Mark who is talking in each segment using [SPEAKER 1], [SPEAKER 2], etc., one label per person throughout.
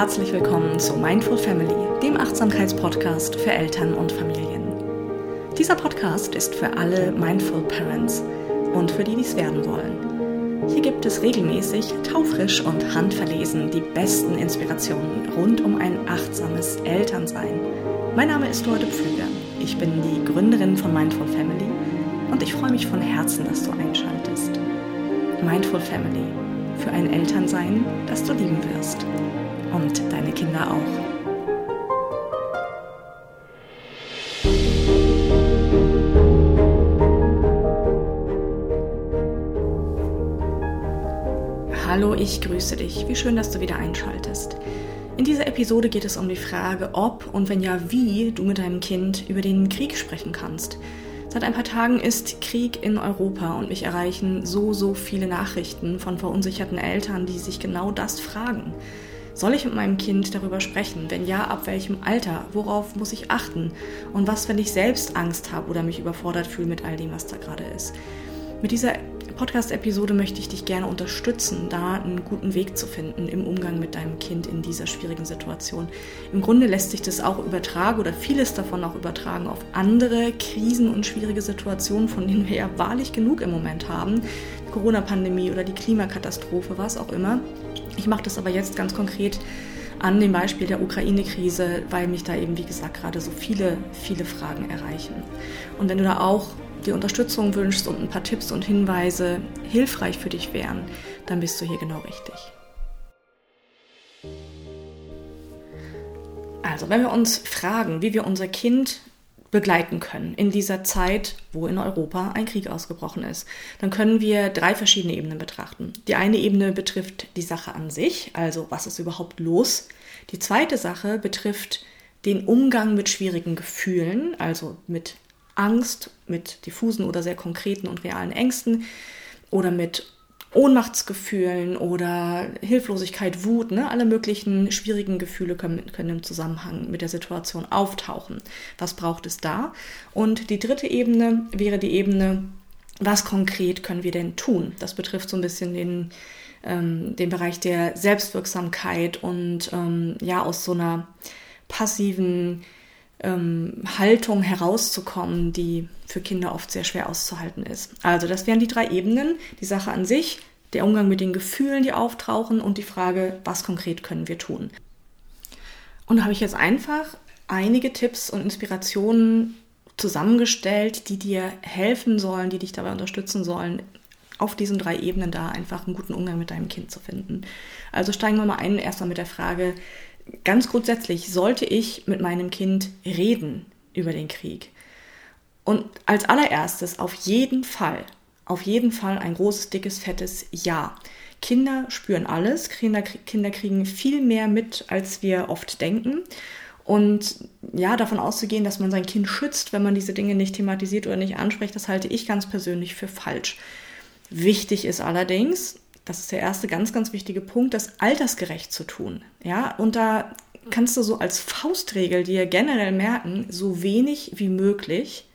[SPEAKER 1] herzlich willkommen zu Mindful Family, dem Achtsamkeitspodcast für Eltern und Familien. Dieser Podcast ist für alle Mindful Parents und für die, die es werden wollen. Hier gibt es regelmäßig taufrisch und handverlesen die besten Inspirationen rund um ein achtsames Elternsein. Mein Name ist Dorte Pflüger. Ich bin die Gründerin von Mindful Family und ich freue mich von Herzen, dass du einschaltest. Mindful Family für ein Elternsein, das du lieben wirst. Und deine Kinder auch. Hallo, ich grüße dich. Wie schön, dass du wieder einschaltest. In dieser Episode geht es um die Frage, ob und wenn ja, wie du mit deinem Kind über den Krieg sprechen kannst. Seit ein paar Tagen ist Krieg in Europa und mich erreichen so, so viele Nachrichten von verunsicherten Eltern, die sich genau das fragen. Soll ich mit meinem Kind darüber sprechen? Wenn ja, ab welchem Alter? Worauf muss ich achten? Und was, wenn ich selbst Angst habe oder mich überfordert fühle mit all dem, was da gerade ist? Mit dieser Podcast-Episode möchte ich dich gerne unterstützen, da einen guten Weg zu finden im Umgang mit deinem Kind in dieser schwierigen Situation. Im Grunde lässt sich das auch übertragen oder vieles davon auch übertragen auf andere Krisen und schwierige Situationen, von denen wir ja wahrlich genug im Moment haben. Corona-Pandemie oder die Klimakatastrophe, was auch immer. Ich mache das aber jetzt ganz konkret an dem Beispiel der Ukraine-Krise, weil mich da eben, wie gesagt, gerade so viele, viele Fragen erreichen. Und wenn du da auch dir Unterstützung wünschst und ein paar Tipps und Hinweise hilfreich für dich wären, dann bist du hier genau richtig. Also, wenn wir uns fragen, wie wir unser Kind begleiten können in dieser Zeit, wo in Europa ein Krieg ausgebrochen ist, dann können wir drei verschiedene Ebenen betrachten. Die eine Ebene betrifft die Sache an sich, also was ist überhaupt los. Die zweite Sache betrifft den Umgang mit schwierigen Gefühlen, also mit Angst, mit diffusen oder sehr konkreten und realen Ängsten oder mit Ohnmachtsgefühlen oder Hilflosigkeit, Wut, ne? alle möglichen schwierigen Gefühle können, können im Zusammenhang mit der Situation auftauchen. Was braucht es da? Und die dritte Ebene wäre die Ebene, was konkret können wir denn tun? Das betrifft so ein bisschen den, ähm, den Bereich der Selbstwirksamkeit und ähm, ja, aus so einer passiven ähm, Haltung herauszukommen, die für Kinder oft sehr schwer auszuhalten ist. Also das wären die drei Ebenen, die Sache an sich, der Umgang mit den Gefühlen, die auftauchen und die Frage, was konkret können wir tun. Und da habe ich jetzt einfach einige Tipps und Inspirationen zusammengestellt, die dir helfen sollen, die dich dabei unterstützen sollen, auf diesen drei Ebenen da einfach einen guten Umgang mit deinem Kind zu finden. Also steigen wir mal ein, erstmal mit der Frage, ganz grundsätzlich sollte ich mit meinem Kind reden über den Krieg. Und als allererstes auf jeden Fall, auf jeden Fall ein großes, dickes, fettes Ja. Kinder spüren alles, Kinder, Kinder kriegen viel mehr mit, als wir oft denken. Und ja, davon auszugehen, dass man sein Kind schützt, wenn man diese Dinge nicht thematisiert oder nicht anspricht, das halte ich ganz persönlich für falsch. Wichtig ist allerdings, das ist der erste ganz, ganz wichtige Punkt, das altersgerecht zu tun. Ja, und da kannst du so als Faustregel dir generell merken, so wenig wie möglich,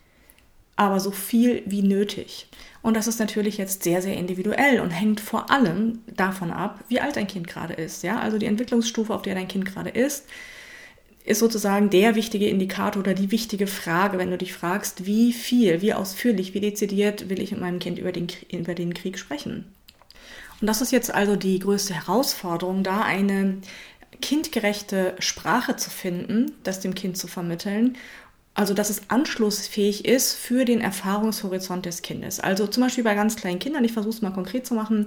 [SPEAKER 1] aber so viel wie nötig. Und das ist natürlich jetzt sehr, sehr individuell und hängt vor allem davon ab, wie alt dein Kind gerade ist. Ja, also die Entwicklungsstufe, auf der dein Kind gerade ist, ist sozusagen der wichtige Indikator oder die wichtige Frage, wenn du dich fragst, wie viel, wie ausführlich, wie dezidiert will ich mit meinem Kind über den, über den Krieg sprechen. Und das ist jetzt also die größte Herausforderung, da eine kindgerechte Sprache zu finden, das dem Kind zu vermitteln. Also, dass es anschlussfähig ist für den Erfahrungshorizont des Kindes. Also zum Beispiel bei ganz kleinen Kindern, ich versuche es mal konkret zu machen,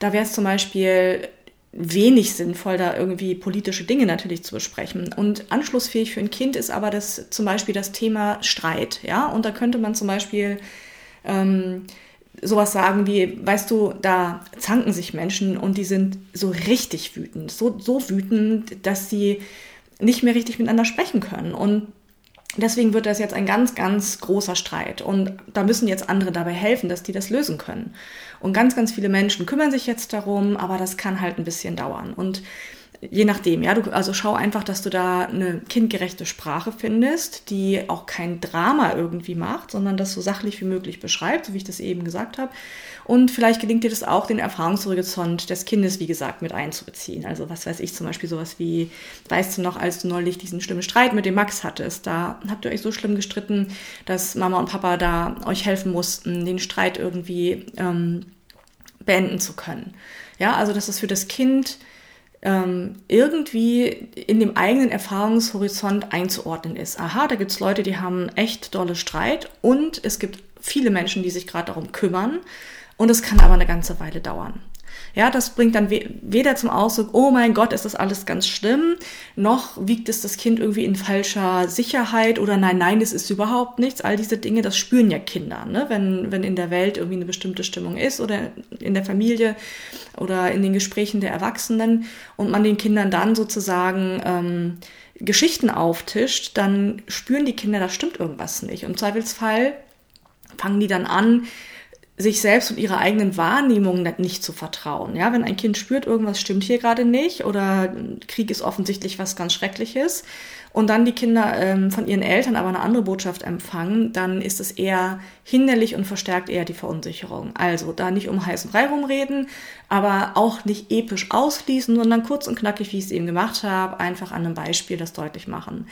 [SPEAKER 1] da wäre es zum Beispiel wenig sinnvoll, da irgendwie politische Dinge natürlich zu besprechen. Und anschlussfähig für ein Kind ist aber das zum Beispiel das Thema Streit, ja. Und da könnte man zum Beispiel ähm, sowas sagen wie, weißt du, da zanken sich Menschen und die sind so richtig wütend, so, so wütend, dass sie nicht mehr richtig miteinander sprechen können. Und deswegen wird das jetzt ein ganz, ganz großer Streit. Und da müssen jetzt andere dabei helfen, dass die das lösen können. Und ganz, ganz viele Menschen kümmern sich jetzt darum, aber das kann halt ein bisschen dauern. Und je nachdem, ja, du, also schau einfach, dass du da eine kindgerechte Sprache findest, die auch kein Drama irgendwie macht, sondern das so sachlich wie möglich beschreibt, so wie ich das eben gesagt habe. Und vielleicht gelingt dir das auch, den Erfahrungshorizont des Kindes, wie gesagt, mit einzubeziehen. Also was weiß ich zum Beispiel sowas wie, weißt du noch, als du neulich diesen schlimmen Streit mit dem Max hattest, da habt ihr euch so schlimm gestritten, dass Mama und Papa da euch helfen mussten, den Streit irgendwie ähm, beenden zu können. Ja, also dass es für das Kind ähm, irgendwie in dem eigenen Erfahrungshorizont einzuordnen ist. Aha, da gibt es Leute, die haben echt dolle Streit und es gibt viele Menschen, die sich gerade darum kümmern und es kann aber eine ganze Weile dauern. Ja, das bringt dann weder zum Ausdruck, oh mein Gott, ist das alles ganz schlimm, noch wiegt es das Kind irgendwie in falscher Sicherheit oder nein, nein, es ist überhaupt nichts. All diese Dinge, das spüren ja Kinder, ne? wenn, wenn in der Welt irgendwie eine bestimmte Stimmung ist oder in der Familie oder in den Gesprächen der Erwachsenen und man den Kindern dann sozusagen ähm, Geschichten auftischt, dann spüren die Kinder, da stimmt irgendwas nicht. Im Zweifelsfall fangen die dann an, sich selbst und ihrer eigenen Wahrnehmung nicht zu vertrauen. Ja, wenn ein Kind spürt, irgendwas stimmt hier gerade nicht oder Krieg ist offensichtlich was ganz Schreckliches und dann die Kinder ähm, von ihren Eltern aber eine andere Botschaft empfangen, dann ist es eher hinderlich und verstärkt eher die Verunsicherung. Also da nicht um heißen Brei rumreden, aber auch nicht episch ausfließen, sondern kurz und knackig, wie ich es eben gemacht habe, einfach an einem Beispiel das deutlich machen.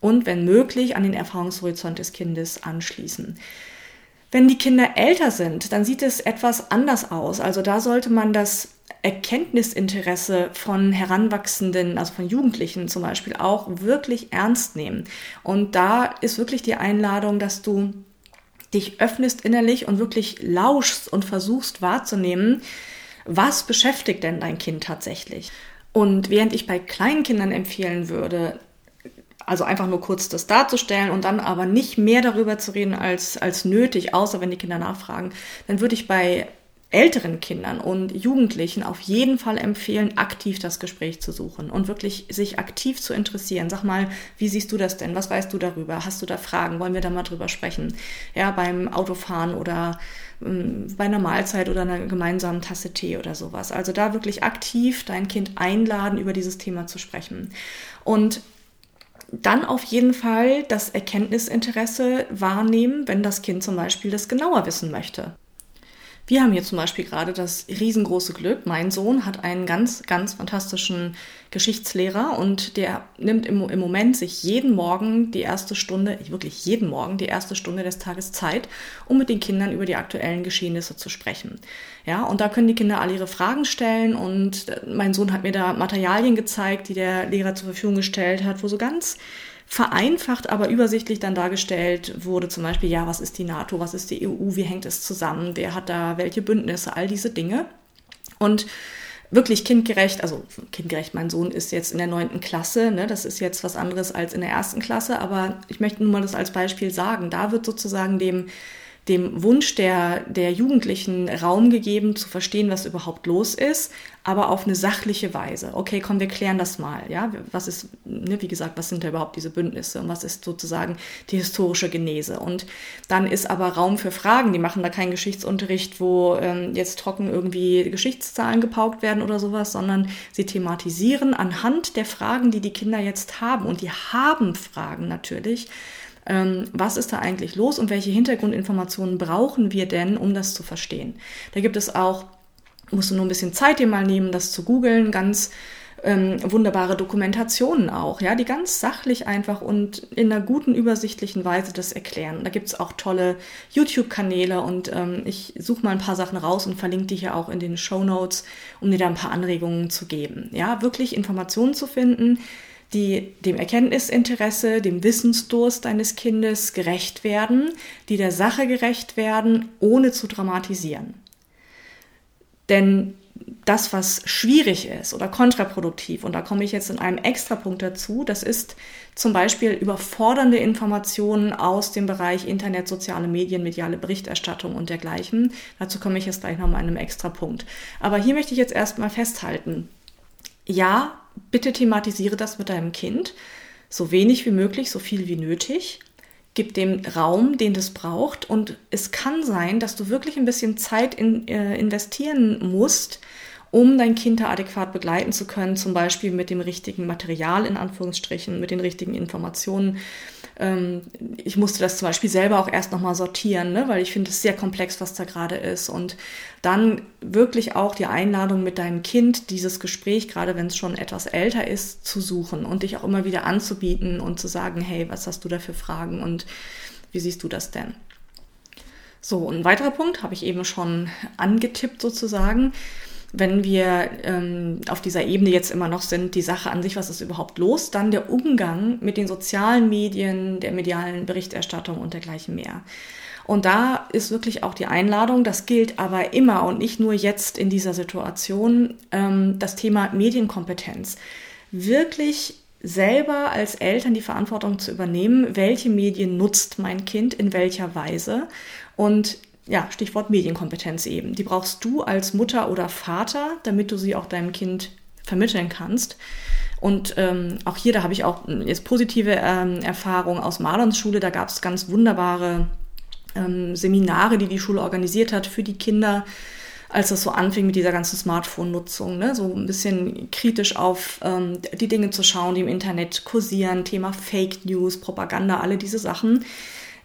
[SPEAKER 1] Und wenn möglich an den Erfahrungshorizont des Kindes anschließen. Wenn die Kinder älter sind, dann sieht es etwas anders aus. Also da sollte man das Erkenntnisinteresse von Heranwachsenden, also von Jugendlichen zum Beispiel, auch wirklich ernst nehmen. Und da ist wirklich die Einladung, dass du dich öffnest innerlich und wirklich lauschst und versuchst wahrzunehmen, was beschäftigt denn dein Kind tatsächlich. Und während ich bei kleinen Kindern empfehlen würde, also einfach nur kurz das darzustellen und dann aber nicht mehr darüber zu reden als, als nötig, außer wenn die Kinder nachfragen, dann würde ich bei älteren Kindern und Jugendlichen auf jeden Fall empfehlen, aktiv das Gespräch zu suchen und wirklich sich aktiv zu interessieren. Sag mal, wie siehst du das denn? Was weißt du darüber? Hast du da Fragen? Wollen wir da mal drüber sprechen? Ja, beim Autofahren oder ähm, bei einer Mahlzeit oder einer gemeinsamen Tasse Tee oder sowas. Also da wirklich aktiv dein Kind einladen, über dieses Thema zu sprechen. Und dann auf jeden Fall das Erkenntnisinteresse wahrnehmen, wenn das Kind zum Beispiel das genauer wissen möchte. Wir haben hier zum Beispiel gerade das riesengroße Glück. Mein Sohn hat einen ganz, ganz fantastischen Geschichtslehrer und der nimmt im, im Moment sich jeden Morgen die erste Stunde, wirklich jeden Morgen die erste Stunde des Tages Zeit, um mit den Kindern über die aktuellen Geschehnisse zu sprechen. Ja, und da können die Kinder alle ihre Fragen stellen und mein Sohn hat mir da Materialien gezeigt, die der Lehrer zur Verfügung gestellt hat, wo so ganz vereinfacht, aber übersichtlich dann dargestellt wurde, zum Beispiel, ja, was ist die NATO, was ist die EU, wie hängt es zusammen, wer hat da welche Bündnisse, all diese Dinge. Und wirklich kindgerecht, also kindgerecht, mein Sohn ist jetzt in der neunten Klasse, ne, das ist jetzt was anderes als in der ersten Klasse, aber ich möchte nur mal das als Beispiel sagen, da wird sozusagen dem dem Wunsch der, der Jugendlichen Raum gegeben, zu verstehen, was überhaupt los ist, aber auf eine sachliche Weise. Okay, komm, wir klären das mal. Ja, was ist, ne, wie gesagt, was sind da überhaupt diese Bündnisse und was ist sozusagen die historische Genese? Und dann ist aber Raum für Fragen. Die machen da keinen Geschichtsunterricht, wo ähm, jetzt trocken irgendwie Geschichtszahlen gepaukt werden oder sowas, sondern sie thematisieren anhand der Fragen, die die Kinder jetzt haben. Und die haben Fragen natürlich ähm, was ist da eigentlich los und welche Hintergrundinformationen brauchen wir denn, um das zu verstehen. Da gibt es auch, musst du nur ein bisschen Zeit dir mal nehmen, das zu googeln, ganz ähm, wunderbare Dokumentationen auch, ja, die ganz sachlich einfach und in einer guten, übersichtlichen Weise das erklären. Da gibt es auch tolle YouTube-Kanäle und ähm, ich suche mal ein paar Sachen raus und verlinke die hier auch in den Show Notes, um dir da ein paar Anregungen zu geben. Ja, wirklich Informationen zu finden, die dem Erkenntnisinteresse, dem Wissensdurst deines Kindes gerecht werden, die der Sache gerecht werden, ohne zu dramatisieren. Denn das, was schwierig ist oder kontraproduktiv, und da komme ich jetzt in einem Extrapunkt dazu, das ist zum Beispiel überfordernde Informationen aus dem Bereich Internet, soziale Medien, mediale Berichterstattung und dergleichen. Dazu komme ich jetzt gleich nochmal in einem Extrapunkt. Aber hier möchte ich jetzt erstmal festhalten. Ja, bitte thematisiere das mit deinem Kind. So wenig wie möglich, so viel wie nötig. Gib dem Raum, den es braucht. Und es kann sein, dass du wirklich ein bisschen Zeit in, äh, investieren musst, um dein Kind da adäquat begleiten zu können, zum Beispiel mit dem richtigen Material in Anführungsstrichen, mit den richtigen Informationen. Ähm, ich musste das zum Beispiel selber auch erst nochmal sortieren, ne, weil ich finde es sehr komplex, was da gerade ist. Und dann wirklich auch die Einladung mit deinem Kind, dieses Gespräch, gerade wenn es schon etwas älter ist, zu suchen und dich auch immer wieder anzubieten und zu sagen, hey, was hast du da für Fragen und wie siehst du das denn? So, ein weiterer Punkt habe ich eben schon angetippt sozusagen wenn wir ähm, auf dieser Ebene jetzt immer noch sind, die Sache an sich, was ist überhaupt los, dann der Umgang mit den sozialen Medien, der medialen Berichterstattung und dergleichen mehr. Und da ist wirklich auch die Einladung, das gilt aber immer und nicht nur jetzt in dieser Situation, ähm, das Thema Medienkompetenz. Wirklich selber als Eltern die Verantwortung zu übernehmen, welche Medien nutzt mein Kind in welcher Weise und ja, Stichwort Medienkompetenz eben. Die brauchst du als Mutter oder Vater, damit du sie auch deinem Kind vermitteln kannst. Und ähm, auch hier, da habe ich auch jetzt positive ähm, Erfahrungen aus Marlons Schule. Da gab es ganz wunderbare ähm, Seminare, die die Schule organisiert hat für die Kinder, als das so anfing mit dieser ganzen Smartphone-Nutzung. Ne? So ein bisschen kritisch auf ähm, die Dinge zu schauen, die im Internet kursieren, Thema Fake News, Propaganda, alle diese Sachen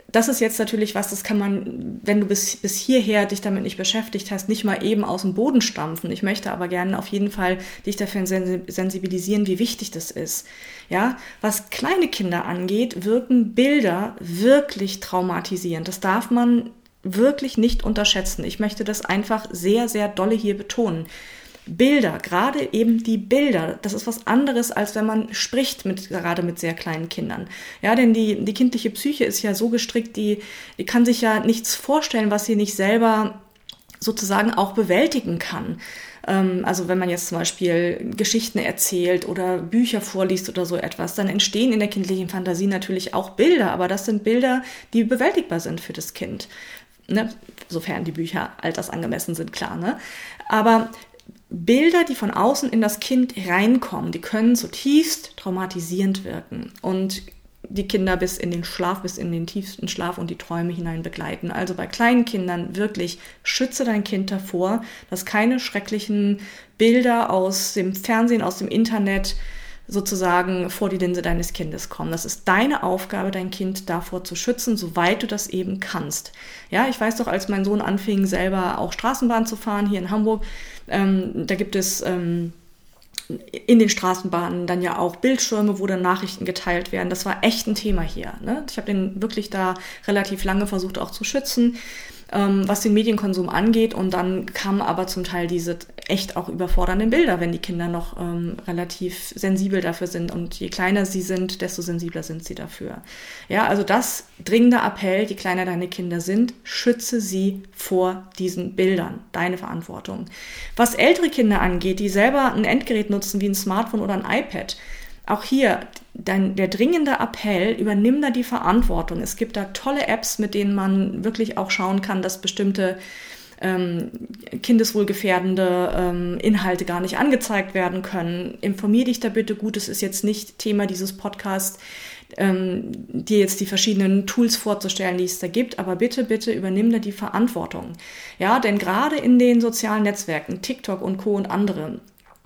[SPEAKER 1] das ist jetzt natürlich was, das kann man, wenn du bis, bis hierher dich damit nicht beschäftigt hast, nicht mal eben aus dem Boden stampfen. Ich möchte aber gerne auf jeden Fall dich dafür sensibilisieren, wie wichtig das ist. Ja, was kleine Kinder angeht, wirken Bilder wirklich traumatisierend. Das darf man wirklich nicht unterschätzen. Ich möchte das einfach sehr, sehr dolle hier betonen. Bilder, gerade eben die Bilder, das ist was anderes, als wenn man spricht mit, gerade mit sehr kleinen Kindern. Ja, denn die, die kindliche Psyche ist ja so gestrickt, die, die kann sich ja nichts vorstellen, was sie nicht selber sozusagen auch bewältigen kann. Ähm, also wenn man jetzt zum Beispiel Geschichten erzählt oder Bücher vorliest oder so etwas, dann entstehen in der kindlichen Fantasie natürlich auch Bilder, aber das sind Bilder, die bewältigbar sind für das Kind. Ne? Sofern die Bücher altersangemessen sind, klar. Ne? Aber Bilder, die von außen in das Kind reinkommen, die können zutiefst traumatisierend wirken und die Kinder bis in den Schlaf, bis in den tiefsten Schlaf und die Träume hinein begleiten. Also bei kleinen Kindern wirklich schütze dein Kind davor, dass keine schrecklichen Bilder aus dem Fernsehen, aus dem Internet sozusagen vor die Linse deines Kindes kommen. Das ist deine Aufgabe, dein Kind davor zu schützen, soweit du das eben kannst. Ja, ich weiß doch, als mein Sohn anfing, selber auch Straßenbahn zu fahren hier in Hamburg, ähm, da gibt es ähm, in den Straßenbahnen dann ja auch Bildschirme, wo dann Nachrichten geteilt werden. Das war echt ein Thema hier. Ne? Ich habe den wirklich da relativ lange versucht auch zu schützen ähm, was den Medienkonsum angeht. Und dann kamen aber zum Teil diese echt auch überfordernden Bilder, wenn die Kinder noch ähm, relativ sensibel dafür sind. Und je kleiner sie sind, desto sensibler sind sie dafür. Ja, also das dringende Appell, je kleiner deine Kinder sind, schütze sie vor diesen Bildern. Deine Verantwortung. Was ältere Kinder angeht, die selber ein Endgerät nutzen wie ein Smartphone oder ein iPad, auch hier dein, der dringende Appell, übernimm da die Verantwortung. Es gibt da tolle Apps, mit denen man wirklich auch schauen kann, dass bestimmte ähm, kindeswohlgefährdende ähm, Inhalte gar nicht angezeigt werden können. Informier dich da bitte gut. Es ist jetzt nicht Thema dieses Podcasts, ähm, dir jetzt die verschiedenen Tools vorzustellen, die es da gibt, aber bitte, bitte übernimm da die Verantwortung. Ja, denn gerade in den sozialen Netzwerken, TikTok und Co. und andere,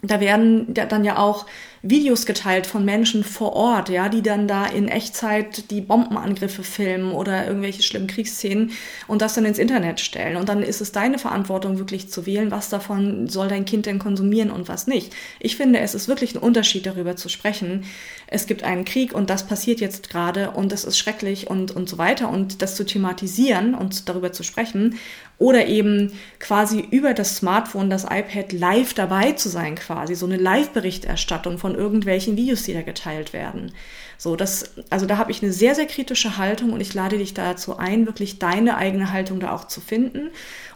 [SPEAKER 1] da werden dann ja auch Videos geteilt von Menschen vor Ort, ja, die dann da in Echtzeit die Bombenangriffe filmen oder irgendwelche schlimmen Kriegsszenen und das dann ins Internet stellen. Und dann ist es deine Verantwortung, wirklich zu wählen, was davon soll dein Kind denn konsumieren und was nicht. Ich finde, es ist wirklich ein Unterschied, darüber zu sprechen. Es gibt einen Krieg und das passiert jetzt gerade und das ist schrecklich und, und so weiter und das zu thematisieren und darüber zu sprechen oder eben quasi über das Smartphone, das iPad live dabei zu sein quasi, so eine Live-Berichterstattung von irgendwelchen Videos, die da geteilt werden. So, das, also da habe ich eine sehr, sehr kritische Haltung und ich lade dich dazu ein, wirklich deine eigene Haltung da auch zu finden.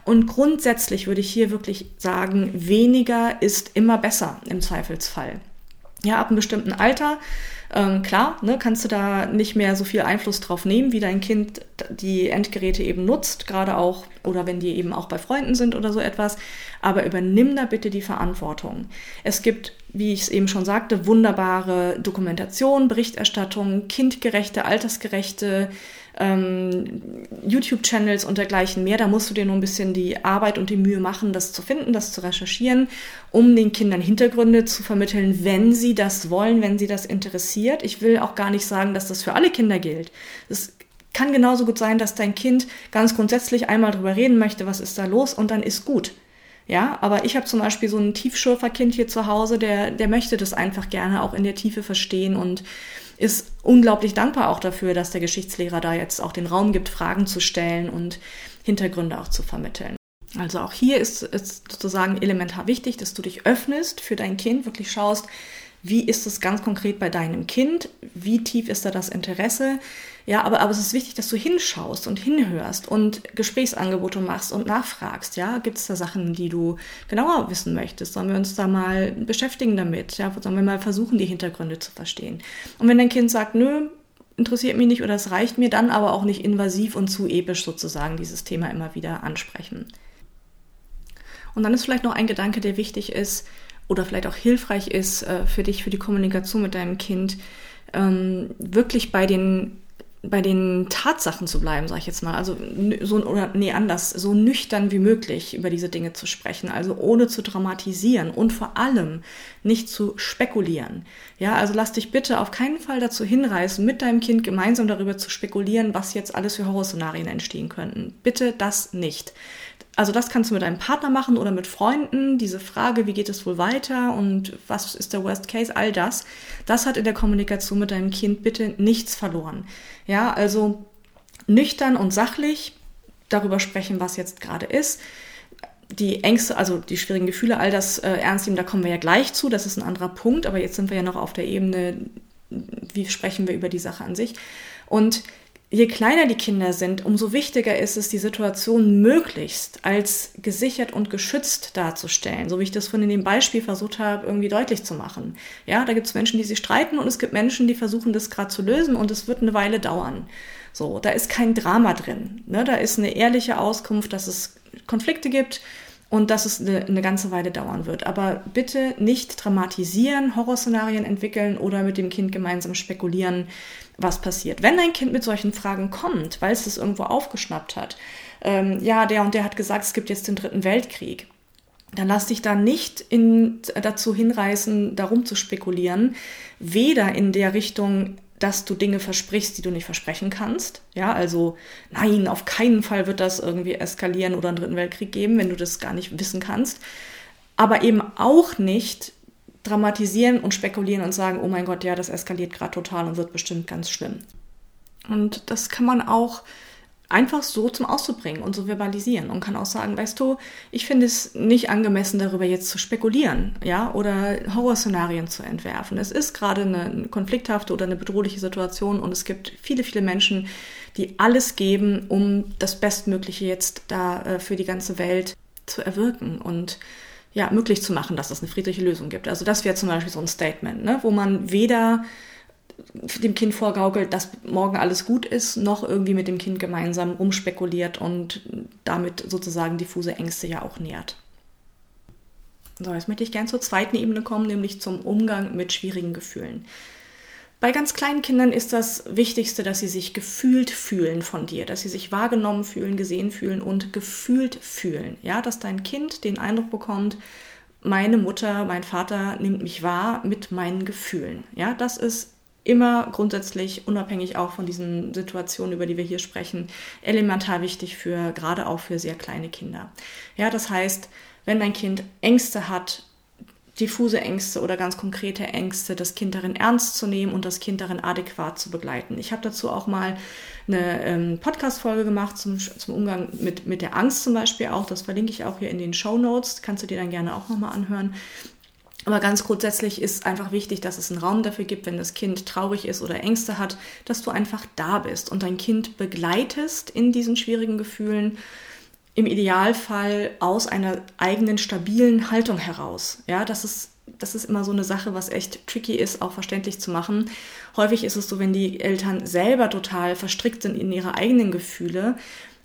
[SPEAKER 1] Und grundsätzlich würde ich hier wirklich sagen, weniger ist immer besser im Zweifelsfall. Ja, ab einem bestimmten Alter ähm, klar, ne, kannst du da nicht mehr so viel Einfluss drauf nehmen, wie dein Kind die Endgeräte eben nutzt, gerade auch oder wenn die eben auch bei Freunden sind oder so etwas. Aber übernimm da bitte die Verantwortung. Es gibt, wie ich es eben schon sagte, wunderbare Dokumentation, Berichterstattung, kindgerechte, altersgerechte ähm, YouTube-Channels und dergleichen mehr. Da musst du dir nur ein bisschen die Arbeit und die Mühe machen, das zu finden, das zu recherchieren, um den Kindern Hintergründe zu vermitteln, wenn sie das wollen, wenn sie das interessiert. Ich will auch gar nicht sagen, dass das für alle Kinder gilt. Es kann genauso gut sein, dass dein Kind ganz grundsätzlich einmal drüber reden möchte, was ist da los und dann ist gut. Ja, aber ich habe zum Beispiel so ein Tiefschürferkind hier zu Hause, der, der möchte das einfach gerne auch in der Tiefe verstehen und ist unglaublich dankbar auch dafür, dass der Geschichtslehrer da jetzt auch den Raum gibt, Fragen zu stellen und Hintergründe auch zu vermitteln. Also auch hier ist es sozusagen elementar wichtig, dass du dich öffnest für dein Kind, wirklich schaust, wie ist es ganz konkret bei deinem Kind, wie tief ist da das Interesse, ja, aber, aber es ist wichtig, dass du hinschaust und hinhörst und Gesprächsangebote machst und nachfragst. Ja, gibt es da Sachen, die du genauer wissen möchtest? Sollen wir uns da mal beschäftigen damit? Ja, sollen wir mal versuchen, die Hintergründe zu verstehen? Und wenn dein Kind sagt, nö, interessiert mich nicht oder es reicht mir, dann aber auch nicht invasiv und zu episch sozusagen dieses Thema immer wieder ansprechen. Und dann ist vielleicht noch ein Gedanke, der wichtig ist oder vielleicht auch hilfreich ist äh, für dich, für die Kommunikation mit deinem Kind, ähm, wirklich bei den bei den Tatsachen zu bleiben, sage ich jetzt mal. Also so oder nee anders, so nüchtern wie möglich über diese Dinge zu sprechen, also ohne zu dramatisieren und vor allem nicht zu spekulieren. Ja, also lass dich bitte auf keinen Fall dazu hinreißen, mit deinem Kind gemeinsam darüber zu spekulieren, was jetzt alles für Horrorszenarien entstehen könnten. Bitte das nicht. Also das kannst du mit deinem Partner machen oder mit Freunden. Diese Frage, wie geht es wohl weiter und was ist der Worst Case, all das, das hat in der Kommunikation mit deinem Kind bitte nichts verloren. Ja, also nüchtern und sachlich darüber sprechen, was jetzt gerade ist. Die Ängste, also die schwierigen Gefühle, all das äh, ernst nehmen, da kommen wir ja gleich zu. Das ist ein anderer Punkt, aber jetzt sind wir ja noch auf der Ebene, wie sprechen wir über die Sache an sich. Und je kleiner die Kinder sind, umso wichtiger ist es, die Situation möglichst als gesichert und geschützt darzustellen, so wie ich das von in dem Beispiel versucht habe, irgendwie deutlich zu machen. Ja, da gibt es Menschen, die sich streiten und es gibt Menschen, die versuchen, das gerade zu lösen und es wird eine Weile dauern. So, da ist kein Drama drin. Ne? Da ist eine ehrliche Auskunft, dass es Konflikte gibt und dass es eine, eine, ganze Weile dauern wird. Aber bitte nicht dramatisieren, Horrorszenarien entwickeln oder mit dem Kind gemeinsam spekulieren, was passiert. Wenn ein Kind mit solchen Fragen kommt, weil es es irgendwo aufgeschnappt hat, ähm, ja, der und der hat gesagt, es gibt jetzt den dritten Weltkrieg, dann lass dich da nicht in, dazu hinreißen, darum zu spekulieren, weder in der Richtung, dass du Dinge versprichst, die du nicht versprechen kannst. Ja, also nein, auf keinen Fall wird das irgendwie eskalieren oder einen dritten Weltkrieg geben, wenn du das gar nicht wissen kannst. Aber eben auch nicht dramatisieren und spekulieren und sagen, oh mein Gott, ja, das eskaliert gerade total und wird bestimmt ganz schlimm. Und das kann man auch einfach so zum Ausdruck bringen und so verbalisieren und kann auch sagen, weißt du, ich finde es nicht angemessen, darüber jetzt zu spekulieren, ja, oder Horrorszenarien zu entwerfen. Es ist gerade eine konflikthafte oder eine bedrohliche Situation und es gibt viele, viele Menschen, die alles geben, um das Bestmögliche jetzt da äh, für die ganze Welt zu erwirken und ja, möglich zu machen, dass es eine friedliche Lösung gibt. Also das wäre zum Beispiel so ein Statement, ne, wo man weder dem Kind vorgaukelt, dass morgen alles gut ist, noch irgendwie mit dem Kind gemeinsam rumspekuliert und damit sozusagen diffuse Ängste ja auch nährt. So, jetzt möchte ich gern zur zweiten Ebene kommen, nämlich zum Umgang mit schwierigen Gefühlen. Bei ganz kleinen Kindern ist das Wichtigste, dass sie sich gefühlt fühlen von dir, dass sie sich wahrgenommen fühlen, gesehen fühlen und gefühlt fühlen. Ja, dass dein Kind den Eindruck bekommt, meine Mutter, mein Vater nimmt mich wahr mit meinen Gefühlen. Ja, das ist immer grundsätzlich, unabhängig auch von diesen Situationen, über die wir hier sprechen, elementar wichtig für, gerade auch für sehr kleine Kinder. Ja, das heißt, wenn dein Kind Ängste hat, diffuse Ängste oder ganz konkrete Ängste, das Kind darin ernst zu nehmen und das Kind darin adäquat zu begleiten. Ich habe dazu auch mal eine ähm, Podcast-Folge gemacht zum, zum Umgang mit, mit der Angst zum Beispiel auch. Das verlinke ich auch hier in den Show Notes. Kannst du dir dann gerne auch nochmal anhören. Aber ganz grundsätzlich ist einfach wichtig, dass es einen Raum dafür gibt, wenn das Kind traurig ist oder Ängste hat, dass du einfach da bist und dein Kind begleitest in diesen schwierigen Gefühlen. Im Idealfall aus einer eigenen stabilen Haltung heraus. Ja, das ist das ist immer so eine Sache, was echt tricky ist, auch verständlich zu machen. Häufig ist es so, wenn die Eltern selber total verstrickt sind in ihre eigenen Gefühle,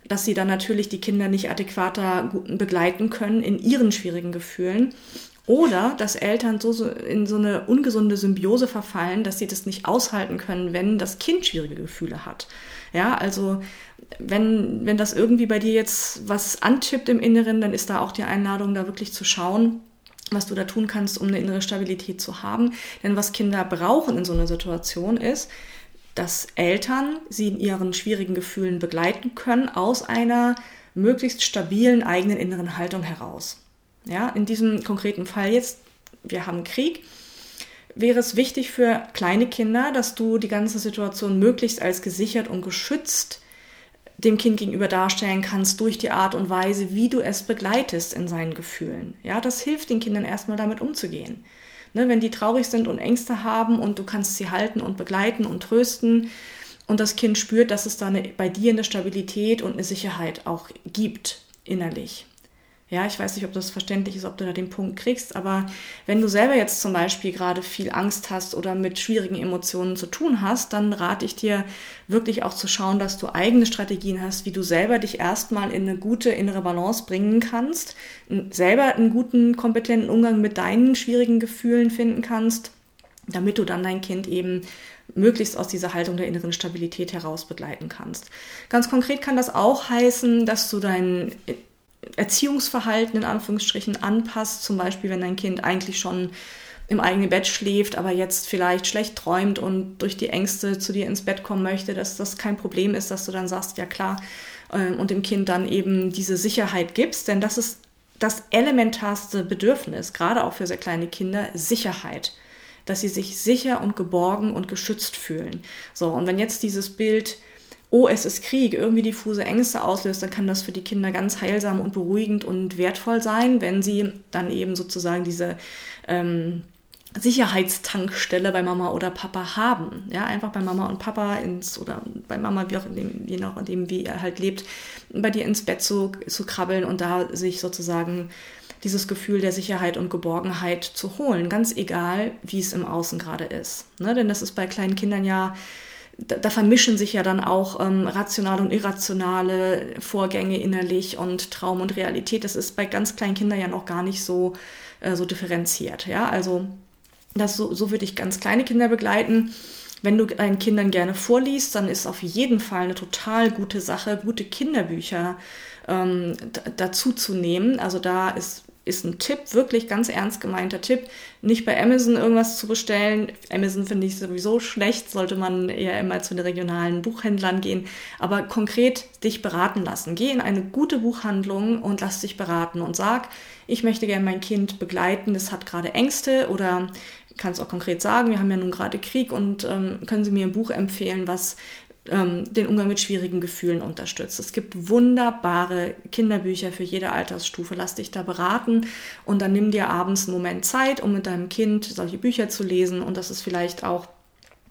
[SPEAKER 1] dass sie dann natürlich die Kinder nicht adäquater begleiten können in ihren schwierigen Gefühlen. Oder dass Eltern so, so in so eine ungesunde Symbiose verfallen, dass sie das nicht aushalten können, wenn das Kind schwierige Gefühle hat. Ja, also wenn, wenn das irgendwie bei dir jetzt was antippt im Inneren, dann ist da auch die Einladung, da wirklich zu schauen, was du da tun kannst, um eine innere Stabilität zu haben. Denn was Kinder brauchen in so einer Situation ist, dass Eltern sie in ihren schwierigen Gefühlen begleiten können aus einer möglichst stabilen eigenen inneren Haltung heraus. Ja, in diesem konkreten Fall jetzt, wir haben Krieg, wäre es wichtig für kleine Kinder, dass du die ganze Situation möglichst als gesichert und geschützt dem Kind gegenüber darstellen kannst durch die Art und Weise, wie du es begleitest in seinen Gefühlen. Ja, das hilft den Kindern erstmal damit umzugehen. Ne, wenn die traurig sind und Ängste haben und du kannst sie halten und begleiten und trösten und das Kind spürt, dass es da eine, bei dir eine Stabilität und eine Sicherheit auch gibt innerlich. Ja, ich weiß nicht, ob das verständlich ist, ob du da den Punkt kriegst, aber wenn du selber jetzt zum Beispiel gerade viel Angst hast oder mit schwierigen Emotionen zu tun hast, dann rate ich dir wirklich auch zu schauen, dass du eigene Strategien hast, wie du selber dich erstmal in eine gute innere Balance bringen kannst, selber einen guten, kompetenten Umgang mit deinen schwierigen Gefühlen finden kannst, damit du dann dein Kind eben möglichst aus dieser Haltung der inneren Stabilität heraus begleiten kannst. Ganz konkret kann das auch heißen, dass du dein Erziehungsverhalten in Anführungsstrichen anpasst. Zum Beispiel, wenn dein Kind eigentlich schon im eigenen Bett schläft, aber jetzt vielleicht schlecht träumt und durch die Ängste zu dir ins Bett kommen möchte, dass das kein Problem ist, dass du dann sagst, ja klar, ähm, und dem Kind dann eben diese Sicherheit gibst, denn das ist das elementarste Bedürfnis, gerade auch für sehr kleine Kinder, Sicherheit. Dass sie sich sicher und geborgen und geschützt fühlen. So, und wenn jetzt dieses Bild oh, es ist Krieg, irgendwie diffuse Ängste auslöst, dann kann das für die Kinder ganz heilsam und beruhigend und wertvoll sein, wenn sie dann eben sozusagen diese ähm, Sicherheitstankstelle bei Mama oder Papa haben. Ja, einfach bei Mama und Papa ins, oder bei Mama, wie auch in dem, je nachdem, wie er halt lebt, bei dir ins Bett zu, zu krabbeln und da sich sozusagen dieses Gefühl der Sicherheit und Geborgenheit zu holen, ganz egal, wie es im Außen gerade ist. Ne? Denn das ist bei kleinen Kindern ja da, da vermischen sich ja dann auch ähm, rationale und irrationale Vorgänge innerlich und Traum und Realität. Das ist bei ganz kleinen Kindern ja noch gar nicht so, äh, so differenziert. Ja, also das, so, so würde ich ganz kleine Kinder begleiten. Wenn du deinen Kindern gerne vorliest, dann ist auf jeden Fall eine total gute Sache, gute Kinderbücher ähm, dazu zu nehmen. Also da ist ist ein Tipp, wirklich ganz ernst gemeinter Tipp, nicht bei Amazon irgendwas zu bestellen. Amazon finde ich sowieso schlecht, sollte man eher immer zu den regionalen Buchhändlern gehen. Aber konkret dich beraten lassen. Geh in eine gute Buchhandlung und lass dich beraten und sag, ich möchte gerne mein Kind begleiten, es hat gerade Ängste oder kann es auch konkret sagen, wir haben ja nun gerade Krieg und ähm, können Sie mir ein Buch empfehlen, was ähm, den Umgang mit schwierigen Gefühlen unterstützt. Es gibt wunderbare Kinderbücher für jede Altersstufe. Lass dich da beraten und dann nimm dir abends einen Moment Zeit, um mit deinem Kind solche Bücher zu lesen. Und das ist vielleicht auch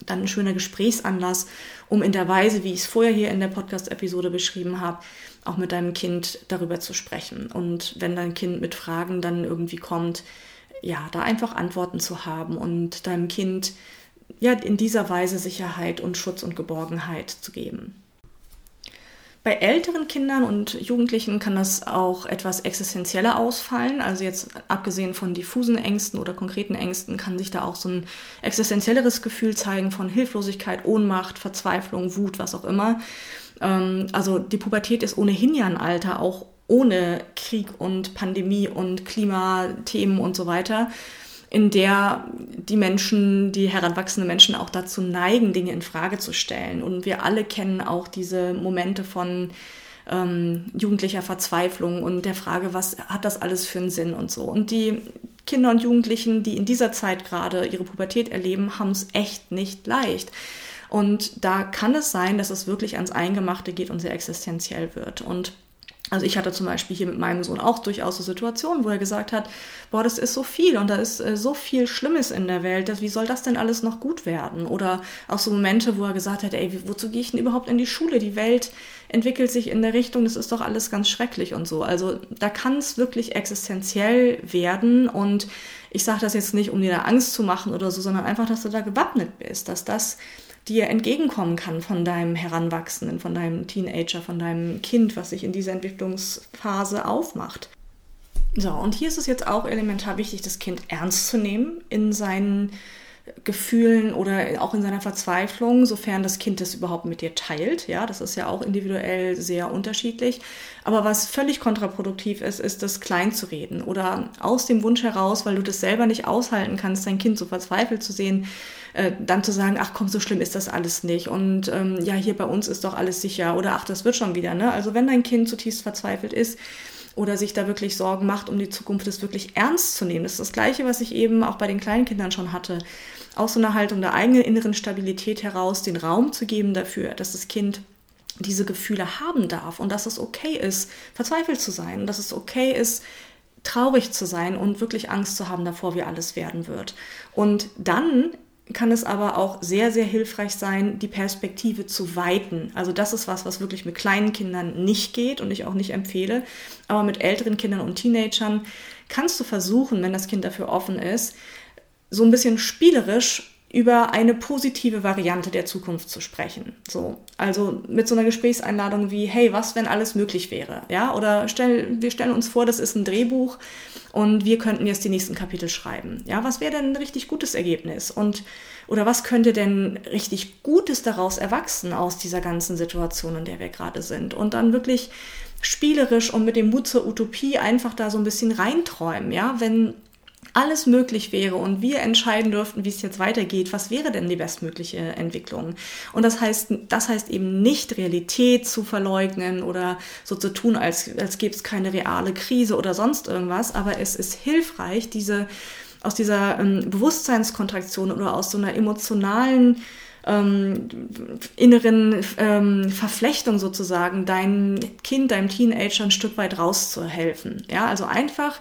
[SPEAKER 1] dann ein schöner Gesprächsanlass, um in der Weise, wie ich es vorher hier in der Podcast-Episode beschrieben habe, auch mit deinem Kind darüber zu sprechen. Und wenn dein Kind mit Fragen dann irgendwie kommt, ja, da einfach Antworten zu haben und deinem Kind ja, in dieser Weise Sicherheit und Schutz und Geborgenheit zu geben. Bei älteren Kindern und Jugendlichen kann das auch etwas existenzieller ausfallen. Also jetzt abgesehen von diffusen Ängsten oder konkreten Ängsten kann sich da auch so ein existenzielleres Gefühl zeigen von Hilflosigkeit, Ohnmacht, Verzweiflung, Wut, was auch immer. Ähm, also die Pubertät ist ohnehin ja ein Alter, auch ohne Krieg und Pandemie und Klimathemen und so weiter in der die Menschen, die heranwachsenden Menschen auch dazu neigen, Dinge in Frage zu stellen. Und wir alle kennen auch diese Momente von ähm, jugendlicher Verzweiflung und der Frage, was hat das alles für einen Sinn und so. Und die Kinder und Jugendlichen, die in dieser Zeit gerade ihre Pubertät erleben, haben es echt nicht leicht. Und da kann es sein, dass es wirklich ans Eingemachte geht und sehr existenziell wird. Und also ich hatte zum Beispiel hier mit meinem Sohn auch durchaus so Situationen, wo er gesagt hat, boah, das ist so viel und da ist äh, so viel Schlimmes in der Welt, dass, wie soll das denn alles noch gut werden? Oder auch so Momente, wo er gesagt hat, ey, wozu gehe ich denn überhaupt in die Schule? Die Welt entwickelt sich in der Richtung, das ist doch alles ganz schrecklich und so. Also da kann es wirklich existenziell werden und ich sage das jetzt nicht, um dir da Angst zu machen oder so, sondern einfach, dass du da gewappnet bist, dass das dir entgegenkommen kann von deinem Heranwachsenden, von deinem Teenager, von deinem Kind, was sich in dieser Entwicklungsphase aufmacht. So, und hier ist es jetzt auch elementar wichtig, das Kind ernst zu nehmen in seinen Gefühlen oder auch in seiner Verzweiflung, sofern das Kind das überhaupt mit dir teilt. Ja, das ist ja auch individuell sehr unterschiedlich. Aber was völlig kontraproduktiv ist, ist das klein zu reden oder aus dem Wunsch heraus, weil du das selber nicht aushalten kannst, dein Kind so verzweifelt zu sehen, äh, dann zu sagen, ach komm, so schlimm ist das alles nicht und ähm, ja, hier bei uns ist doch alles sicher oder ach, das wird schon wieder. Ne? Also wenn dein Kind zutiefst verzweifelt ist, oder sich da wirklich Sorgen macht, um die Zukunft, das wirklich ernst zu nehmen. Das ist das Gleiche, was ich eben auch bei den kleinen Kindern schon hatte. Aus so einer Haltung der eigenen inneren Stabilität heraus den Raum zu geben dafür, dass das Kind diese Gefühle haben darf und dass es okay ist, verzweifelt zu sein und dass es okay ist, traurig zu sein und wirklich Angst zu haben davor, wie alles werden wird. Und dann kann es aber auch sehr, sehr hilfreich sein, die Perspektive zu weiten. Also das ist was, was wirklich mit kleinen Kindern nicht geht und ich auch nicht empfehle. Aber mit älteren Kindern und Teenagern kannst du versuchen, wenn das Kind dafür offen ist, so ein bisschen spielerisch über eine positive Variante der Zukunft zu sprechen. So, also mit so einer Gesprächseinladung wie, hey, was, wenn alles möglich wäre? Ja, oder stell, wir stellen uns vor, das ist ein Drehbuch und wir könnten jetzt die nächsten Kapitel schreiben. Ja, was wäre denn ein richtig gutes Ergebnis? Und, oder was könnte denn richtig Gutes daraus erwachsen aus dieser ganzen Situation, in der wir gerade sind? Und dann wirklich spielerisch und mit dem Mut zur Utopie einfach da so ein bisschen reinträumen. Ja, wenn alles möglich wäre und wir entscheiden dürften, wie es jetzt weitergeht, was wäre denn die bestmögliche Entwicklung? Und das heißt, das heißt eben nicht Realität zu verleugnen oder so zu tun, als, als gäbe es keine reale Krise oder sonst irgendwas, aber es ist hilfreich, diese aus dieser ähm, Bewusstseinskontraktion oder aus so einer emotionalen ähm, inneren ähm, Verflechtung sozusagen deinem Kind, deinem Teenager ein Stück weit rauszuhelfen. Ja, also einfach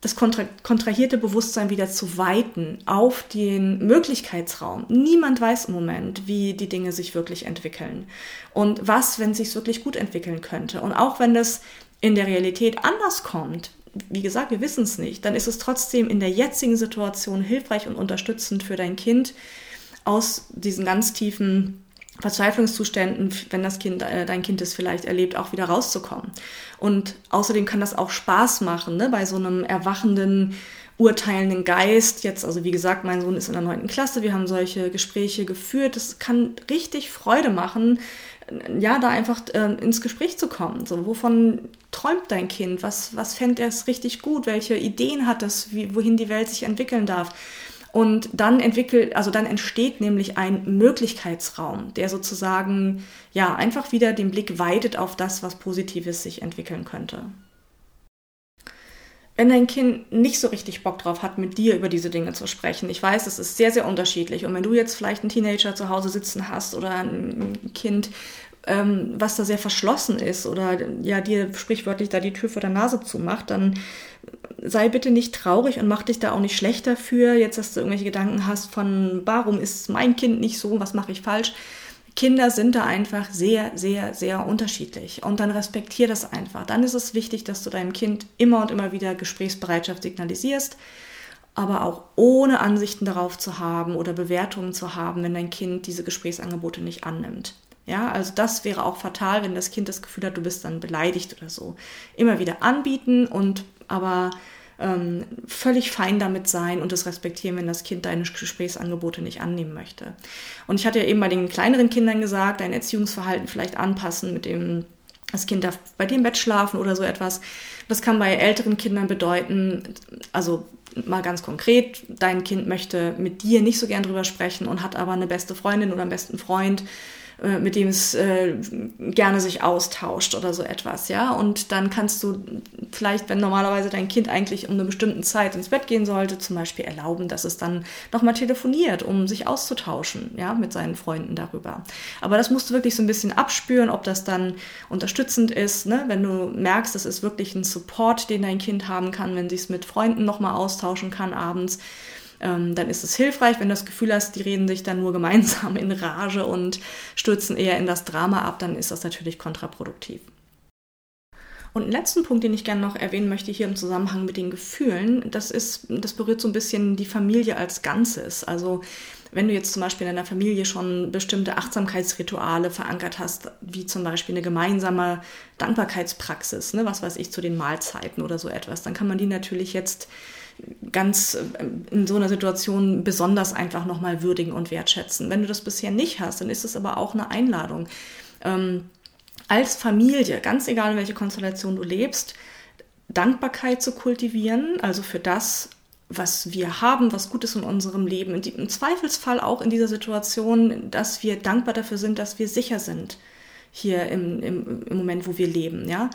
[SPEAKER 1] das kontra kontrahierte Bewusstsein wieder zu weiten auf den Möglichkeitsraum. Niemand weiß im Moment, wie die Dinge sich wirklich entwickeln und was, wenn es sich wirklich gut entwickeln könnte. Und auch wenn das in der Realität anders kommt, wie gesagt, wir wissen es nicht, dann ist es trotzdem in der jetzigen Situation hilfreich und unterstützend für dein Kind aus diesen ganz tiefen Verzweiflungszuständen, wenn das Kind, äh, dein Kind es vielleicht erlebt, auch wieder rauszukommen. Und außerdem kann das auch Spaß machen, ne? bei so einem erwachenden, urteilenden Geist. Jetzt, also wie gesagt, mein Sohn ist in der neunten Klasse, wir haben solche Gespräche geführt. Das kann richtig Freude machen, ja, da einfach äh, ins Gespräch zu kommen. So, wovon träumt dein Kind? Was, was fände es richtig gut? Welche Ideen hat es, wie, wohin die Welt sich entwickeln darf? Und dann entwickelt, also dann entsteht nämlich ein Möglichkeitsraum, der sozusagen ja einfach wieder den Blick weitet auf das, was Positives sich entwickeln könnte. Wenn dein Kind nicht so richtig Bock drauf hat, mit dir über diese Dinge zu sprechen, ich weiß, es ist sehr, sehr unterschiedlich. Und wenn du jetzt vielleicht einen Teenager zu Hause sitzen hast oder ein Kind, ähm, was da sehr verschlossen ist oder ja dir sprichwörtlich da die Tür vor der Nase zumacht, dann sei bitte nicht traurig und mach dich da auch nicht schlechter für, jetzt, dass du irgendwelche Gedanken hast von, warum ist mein Kind nicht so, was mache ich falsch. Kinder sind da einfach sehr, sehr, sehr unterschiedlich. Und dann respektier das einfach. Dann ist es wichtig, dass du deinem Kind immer und immer wieder Gesprächsbereitschaft signalisierst, aber auch ohne Ansichten darauf zu haben oder Bewertungen zu haben, wenn dein Kind diese Gesprächsangebote nicht annimmt. Ja, also das wäre auch fatal, wenn das Kind das Gefühl hat, du bist dann beleidigt oder so. Immer wieder anbieten und aber ähm, völlig fein damit sein und es respektieren, wenn das Kind deine Gesprächsangebote nicht annehmen möchte. Und ich hatte ja eben bei den kleineren Kindern gesagt, dein Erziehungsverhalten vielleicht anpassen, mit dem das Kind darf bei dem Bett schlafen oder so etwas. Das kann bei älteren Kindern bedeuten, also mal ganz konkret, dein Kind möchte mit dir nicht so gern drüber sprechen und hat aber eine beste Freundin oder einen besten Freund äh, mit dem es äh, gerne sich austauscht oder so etwas, ja. Und dann kannst du vielleicht, wenn normalerweise dein Kind eigentlich um eine bestimmte Zeit ins Bett gehen sollte, zum Beispiel erlauben, dass es dann nochmal telefoniert, um sich auszutauschen, ja, mit seinen Freunden darüber. Aber das musst du wirklich so ein bisschen abspüren, ob das dann unterstützend ist, ne? wenn du merkst, das ist wirklich ein Support, den dein Kind haben kann, wenn sie es mit Freunden nochmal austauschen kann abends ähm, dann ist es hilfreich. Wenn du das Gefühl hast, die reden sich dann nur gemeinsam in Rage und stürzen eher in das Drama ab, dann ist das natürlich kontraproduktiv. Und einen letzten Punkt, den ich gerne noch erwähnen möchte hier im Zusammenhang mit den Gefühlen, das ist, das berührt so ein bisschen die Familie als Ganzes. Also wenn du jetzt zum Beispiel in deiner Familie schon bestimmte Achtsamkeitsrituale verankert hast, wie zum Beispiel eine gemeinsame Dankbarkeitspraxis, ne, was weiß ich, zu den Mahlzeiten oder so etwas, dann kann man die natürlich jetzt ganz äh, in so einer Situation besonders einfach nochmal würdigen und wertschätzen. Wenn du das bisher nicht hast, dann ist es aber auch eine Einladung. Ähm, als Familie, ganz egal in welche Konstellation du lebst, Dankbarkeit zu kultivieren, also für das, was wir haben, was gut ist in unserem Leben. Im Zweifelsfall auch in dieser Situation, dass wir dankbar dafür sind, dass wir sicher sind hier im, im, im Moment, wo wir leben. Ja?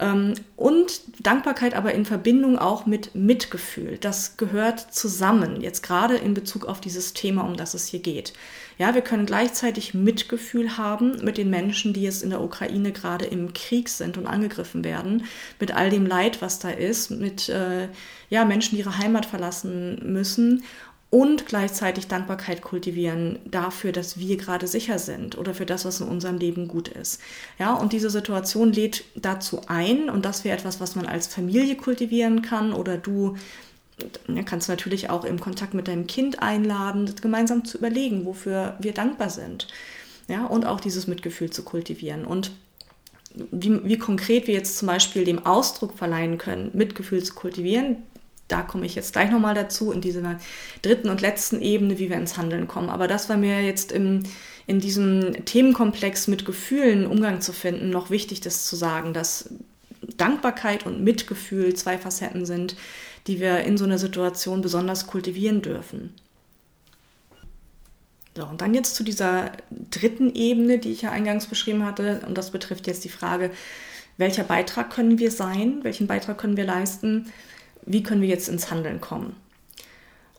[SPEAKER 1] Ähm, und Dankbarkeit aber in Verbindung auch mit Mitgefühl. Das gehört zusammen, jetzt gerade in Bezug auf dieses Thema, um das es hier geht. Ja, wir können gleichzeitig Mitgefühl haben mit den Menschen, die jetzt in der Ukraine gerade im Krieg sind und angegriffen werden, mit all dem Leid, was da ist, mit äh, ja, Menschen, die ihre Heimat verlassen müssen und gleichzeitig Dankbarkeit kultivieren dafür, dass wir gerade sicher sind oder für das, was in unserem Leben gut ist. Ja, und diese Situation lädt dazu ein und das wäre etwas, was man als Familie kultivieren kann oder du kannst natürlich auch im Kontakt mit deinem Kind einladen, gemeinsam zu überlegen, wofür wir dankbar sind. Ja, und auch dieses Mitgefühl zu kultivieren. Und wie, wie konkret wir jetzt zum Beispiel dem Ausdruck verleihen können, Mitgefühl zu kultivieren, da komme ich jetzt gleich nochmal dazu, in dieser dritten und letzten Ebene, wie wir ins Handeln kommen. Aber das war mir jetzt im, in diesem Themenkomplex mit Gefühlen Umgang zu finden, noch wichtig, das zu sagen, dass Dankbarkeit und Mitgefühl zwei Facetten sind, die wir in so einer Situation besonders kultivieren dürfen. So, und dann jetzt zu dieser dritten Ebene, die ich ja eingangs beschrieben hatte, und das betrifft jetzt die Frage, welcher Beitrag können wir sein, welchen Beitrag können wir leisten wie können wir jetzt ins Handeln kommen.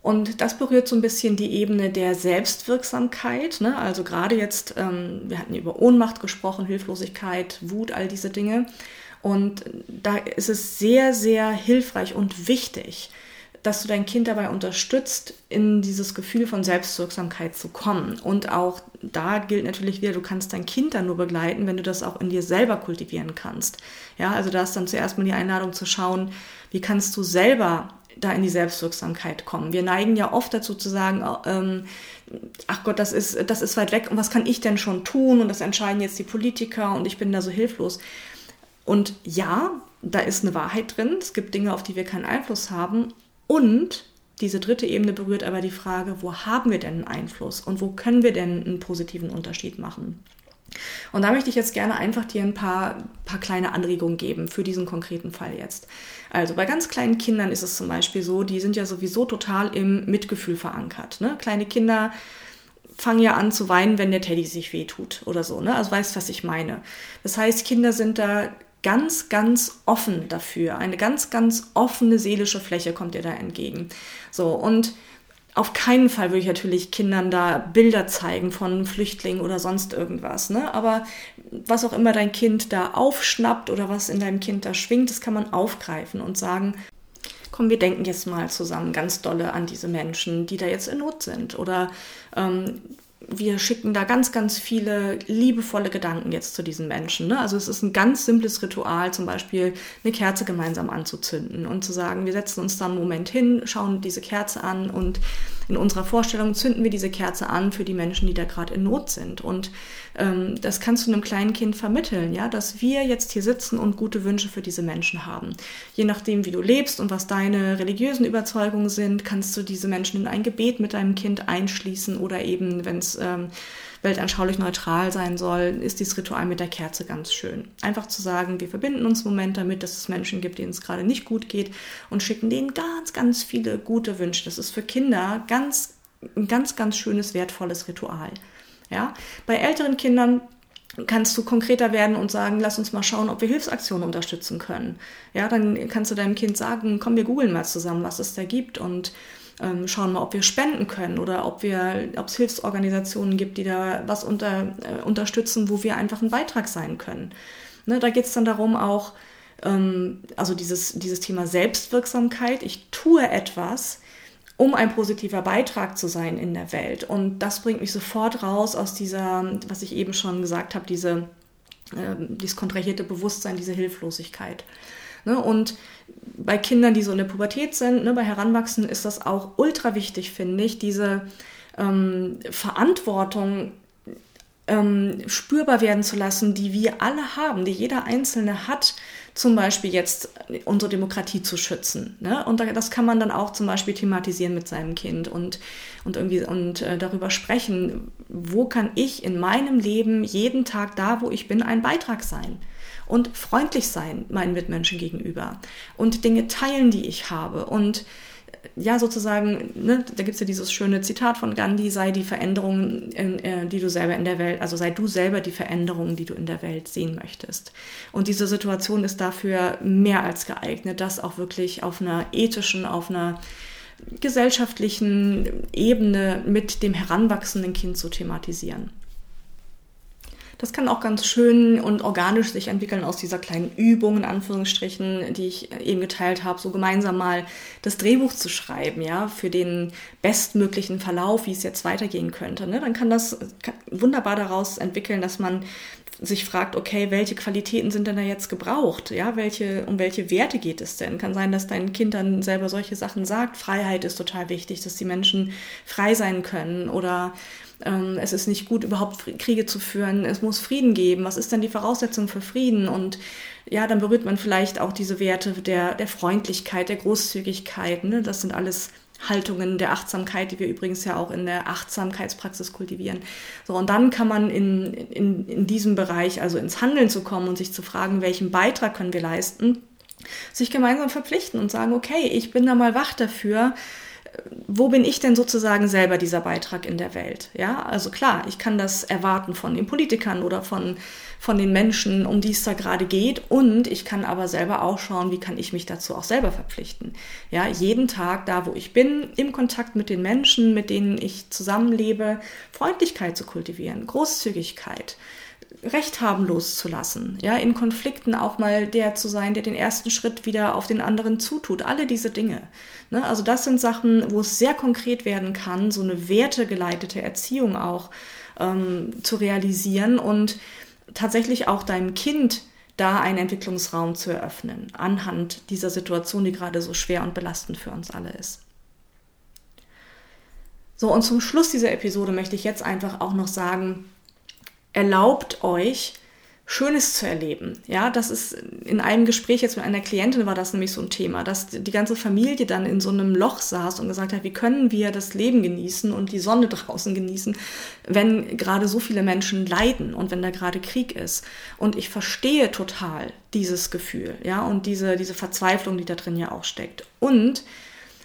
[SPEAKER 1] Und das berührt so ein bisschen die Ebene der Selbstwirksamkeit. Ne? Also gerade jetzt, ähm, wir hatten über Ohnmacht gesprochen, Hilflosigkeit, Wut, all diese Dinge. Und da ist es sehr, sehr hilfreich und wichtig, dass du dein Kind dabei unterstützt, in dieses Gefühl von Selbstwirksamkeit zu kommen. Und auch da gilt natürlich wieder, du kannst dein Kind dann nur begleiten, wenn du das auch in dir selber kultivieren kannst. Ja, also da ist dann zuerst mal die Einladung zu schauen, wie kannst du selber da in die Selbstwirksamkeit kommen. Wir neigen ja oft dazu zu sagen, ähm, ach Gott, das ist, das ist weit weg und was kann ich denn schon tun und das entscheiden jetzt die Politiker und ich bin da so hilflos. Und ja, da ist eine Wahrheit drin. Es gibt Dinge, auf die wir keinen Einfluss haben. Und diese dritte Ebene berührt aber die Frage, wo haben wir denn einen Einfluss und wo können wir denn einen positiven Unterschied machen? Und da möchte ich jetzt gerne einfach dir ein paar, paar kleine Anregungen geben für diesen konkreten Fall jetzt. Also bei ganz kleinen Kindern ist es zum Beispiel so, die sind ja sowieso total im Mitgefühl verankert. Ne? Kleine Kinder fangen ja an zu weinen, wenn der Teddy sich wehtut oder so. Ne? Also weißt, was ich meine. Das heißt, Kinder sind da ganz, ganz offen dafür. Eine ganz, ganz offene seelische Fläche kommt dir da entgegen. So, und auf keinen Fall würde ich natürlich Kindern da Bilder zeigen von Flüchtlingen oder sonst irgendwas. Ne? Aber was auch immer dein Kind da aufschnappt oder was in deinem Kind da schwingt, das kann man aufgreifen und sagen, komm, wir denken jetzt mal zusammen ganz dolle an diese Menschen, die da jetzt in Not sind. Oder ähm, wir schicken da ganz, ganz viele liebevolle Gedanken jetzt zu diesen Menschen. Ne? Also es ist ein ganz simples Ritual, zum Beispiel eine Kerze gemeinsam anzuzünden und zu sagen, wir setzen uns dann einen Moment hin, schauen diese Kerze an und in unserer Vorstellung zünden wir diese Kerze an für die Menschen, die da gerade in Not sind. Und ähm, das kannst du einem kleinen Kind vermitteln, ja, dass wir jetzt hier sitzen und gute Wünsche für diese Menschen haben. Je nachdem, wie du lebst und was deine religiösen Überzeugungen sind, kannst du diese Menschen in ein Gebet mit deinem Kind einschließen oder eben, wenn es ähm, weltanschaulich neutral sein soll, ist dieses Ritual mit der Kerze ganz schön. Einfach zu sagen, wir verbinden uns im Moment damit, dass es Menschen gibt, denen es gerade nicht gut geht und schicken denen ganz, ganz viele gute Wünsche. Das ist für Kinder ganz, ein ganz, ganz schönes, wertvolles Ritual. Ja? Bei älteren Kindern kannst du konkreter werden und sagen, lass uns mal schauen, ob wir Hilfsaktionen unterstützen können. Ja, dann kannst du deinem Kind sagen, komm, wir googeln mal zusammen, was es da gibt und ähm, schauen mal, ob wir spenden können oder ob wir, ob es Hilfsorganisationen gibt, die da was unter, äh, unterstützen, wo wir einfach ein Beitrag sein können. Ne, da geht es dann darum auch, ähm, also dieses, dieses Thema Selbstwirksamkeit, ich tue etwas, um ein positiver Beitrag zu sein in der Welt. Und das bringt mich sofort raus aus dieser, was ich eben schon gesagt habe, diese äh, dieses kontrahierte Bewusstsein, diese Hilflosigkeit. Ne? Und bei Kindern, die so in der Pubertät sind, ne, bei Heranwachsenden ist das auch ultra wichtig, finde ich, diese ähm, Verantwortung ähm, spürbar werden zu lassen, die wir alle haben, die jeder Einzelne hat, zum Beispiel jetzt unsere Demokratie zu schützen. Ne? Und das kann man dann auch zum Beispiel thematisieren mit seinem Kind und, und irgendwie und äh, darüber sprechen, wo kann ich in meinem Leben jeden Tag da, wo ich bin, ein Beitrag sein und freundlich sein meinen Mitmenschen gegenüber und Dinge teilen, die ich habe und ja, sozusagen, ne, da gibt es ja dieses schöne Zitat von Gandhi, sei die Veränderung, in, äh, die du selber in der Welt, also sei du selber die Veränderung, die du in der Welt sehen möchtest. Und diese Situation ist dafür mehr als geeignet, das auch wirklich auf einer ethischen, auf einer gesellschaftlichen Ebene mit dem heranwachsenden Kind zu thematisieren. Das kann auch ganz schön und organisch sich entwickeln aus dieser kleinen Übung, in Anführungsstrichen, die ich eben geteilt habe, so gemeinsam mal das Drehbuch zu schreiben, ja, für den bestmöglichen Verlauf, wie es jetzt weitergehen könnte. Ne? Dann kann das wunderbar daraus entwickeln, dass man sich fragt, okay, welche Qualitäten sind denn da jetzt gebraucht? Ja, welche, um welche Werte geht es denn? Kann sein, dass dein Kind dann selber solche Sachen sagt. Freiheit ist total wichtig, dass die Menschen frei sein können oder es ist nicht gut, überhaupt Kriege zu führen, es muss Frieden geben, was ist denn die Voraussetzung für Frieden? Und ja, dann berührt man vielleicht auch diese Werte der, der Freundlichkeit, der Großzügigkeit. Ne? Das sind alles Haltungen der Achtsamkeit, die wir übrigens ja auch in der Achtsamkeitspraxis kultivieren. So, und dann kann man in, in, in diesem Bereich also ins Handeln zu kommen und sich zu fragen, welchen Beitrag können wir leisten, sich gemeinsam verpflichten und sagen, okay, ich bin da mal wach dafür, wo bin ich denn sozusagen selber dieser Beitrag in der Welt? Ja, also klar, ich kann das erwarten von den Politikern oder von, von den Menschen, um die es da gerade geht. Und ich kann aber selber auch schauen, wie kann ich mich dazu auch selber verpflichten? Ja, jeden Tag da, wo ich bin, im Kontakt mit den Menschen, mit denen ich zusammenlebe, Freundlichkeit zu kultivieren, Großzügigkeit, Recht haben loszulassen, ja, in Konflikten auch mal der zu sein, der den ersten Schritt wieder auf den anderen zutut, alle diese Dinge. Ne? Also das sind Sachen, wo es sehr konkret werden kann, so eine wertegeleitete Erziehung auch ähm, zu realisieren und tatsächlich auch deinem Kind da einen Entwicklungsraum zu eröffnen, anhand dieser Situation, die gerade so schwer und belastend für uns alle ist. So, und zum Schluss dieser Episode möchte ich jetzt einfach auch noch sagen, erlaubt euch, Schönes zu erleben. Ja, das ist in einem Gespräch jetzt mit einer Klientin war das nämlich so ein Thema, dass die ganze Familie dann in so einem Loch saß und gesagt hat, wie können wir das Leben genießen und die Sonne draußen genießen, wenn gerade so viele Menschen leiden und wenn da gerade Krieg ist. Und ich verstehe total dieses Gefühl, ja, und diese, diese Verzweiflung, die da drin ja auch steckt. Und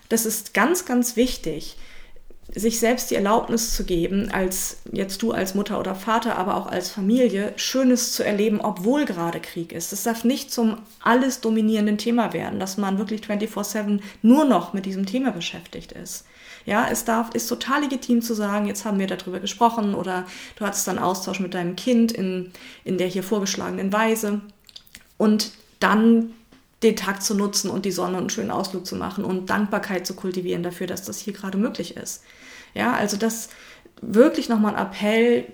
[SPEAKER 1] das ist ganz, ganz wichtig, sich selbst die Erlaubnis zu geben, als jetzt du als Mutter oder Vater, aber auch als Familie, Schönes zu erleben, obwohl gerade Krieg ist. Es darf nicht zum alles dominierenden Thema werden, dass man wirklich 24-7 nur noch mit diesem Thema beschäftigt ist. Ja, es darf, ist total legitim zu sagen, jetzt haben wir darüber gesprochen oder du hattest dann Austausch mit deinem Kind in, in der hier vorgeschlagenen Weise und dann den Tag zu nutzen und die Sonne einen schönen Ausflug zu machen und Dankbarkeit zu kultivieren dafür, dass das hier gerade möglich ist. Ja, also das wirklich nochmal ein Appell,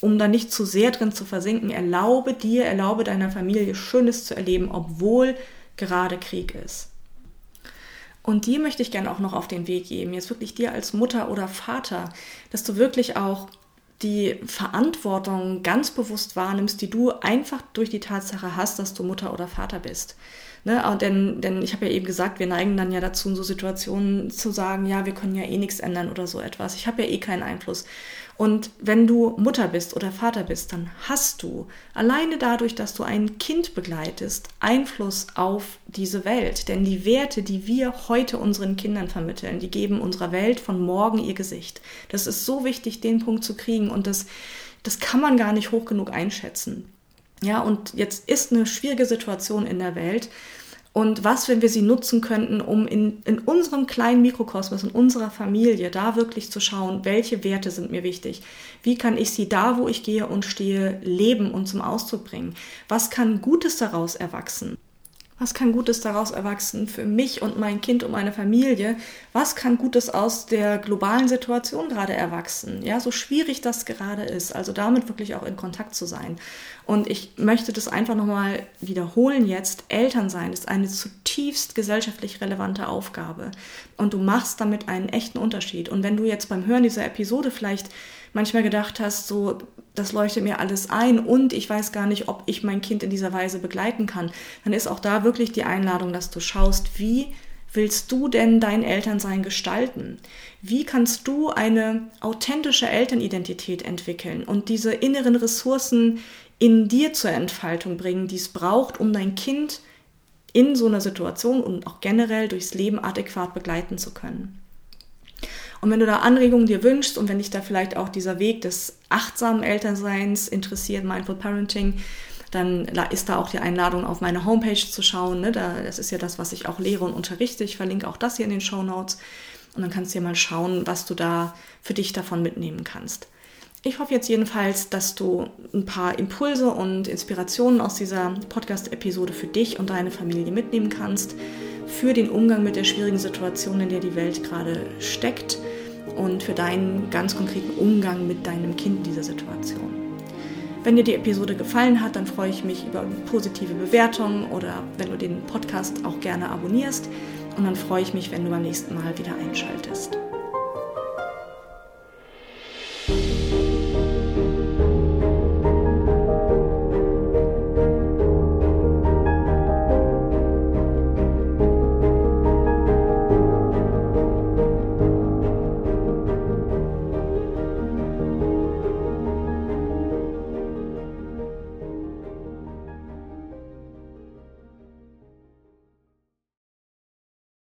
[SPEAKER 1] um da nicht zu sehr drin zu versinken. Erlaube dir, erlaube deiner Familie Schönes zu erleben, obwohl gerade Krieg ist. Und dir möchte ich gerne auch noch auf den Weg geben, jetzt wirklich dir als Mutter oder Vater, dass du wirklich auch die Verantwortung ganz bewusst wahrnimmst, die du einfach durch die Tatsache hast, dass du Mutter oder Vater bist. Ne? Denn, denn ich habe ja eben gesagt, wir neigen dann ja dazu, in so Situationen zu sagen, ja, wir können ja eh nichts ändern oder so etwas. Ich habe ja eh keinen Einfluss. Und wenn du Mutter bist oder Vater bist, dann hast du alleine dadurch, dass du ein Kind begleitest, Einfluss auf diese Welt. Denn die Werte, die wir heute unseren Kindern vermitteln, die geben unserer Welt von morgen ihr Gesicht. Das ist so wichtig, den Punkt zu kriegen und das, das kann man gar nicht hoch genug einschätzen. Ja, und jetzt ist eine schwierige Situation in der Welt. Und was, wenn wir sie nutzen könnten, um in, in unserem kleinen Mikrokosmos, in unserer Familie, da wirklich zu schauen, welche Werte sind mir wichtig? Wie kann ich sie da, wo ich gehe und stehe, leben und zum Ausdruck bringen? Was kann Gutes daraus erwachsen? Was kann Gutes daraus erwachsen für mich und mein Kind und meine Familie? Was kann Gutes aus der globalen Situation gerade erwachsen? Ja, so schwierig das gerade ist. Also damit wirklich auch in Kontakt zu sein. Und ich möchte das einfach nochmal wiederholen jetzt. Elternsein ist eine zutiefst gesellschaftlich relevante Aufgabe. Und du machst damit einen echten Unterschied. Und wenn du jetzt beim Hören dieser Episode vielleicht manchmal gedacht hast, so, das leuchtet mir alles ein und ich weiß gar nicht, ob ich mein Kind in dieser Weise begleiten kann, dann ist auch da wirklich die Einladung, dass du schaust, wie willst du denn dein Elternsein gestalten? Wie kannst du eine authentische Elternidentität entwickeln und diese inneren Ressourcen in dir zur Entfaltung bringen, die es braucht, um dein Kind in so einer Situation und auch generell durchs Leben adäquat begleiten zu können? Und wenn du da Anregungen dir wünschst und wenn dich da vielleicht auch dieser Weg des achtsamen Elternseins interessiert, Mindful Parenting, dann ist da auch die Einladung auf meine Homepage zu schauen. Ne? das ist ja das, was ich auch lehre und unterrichte. Ich verlinke auch das hier in den Show Notes. Und dann kannst du dir mal schauen, was du da für dich davon mitnehmen kannst. Ich hoffe jetzt jedenfalls, dass du ein paar Impulse und Inspirationen aus dieser Podcast-Episode für dich und deine Familie mitnehmen kannst, für den Umgang mit der schwierigen Situation, in der die Welt gerade steckt und für deinen ganz konkreten Umgang mit deinem Kind in dieser Situation. Wenn dir die Episode gefallen hat, dann freue ich mich über positive Bewertungen oder wenn du den Podcast auch gerne abonnierst. Und dann freue ich mich, wenn du beim nächsten Mal wieder einschaltest.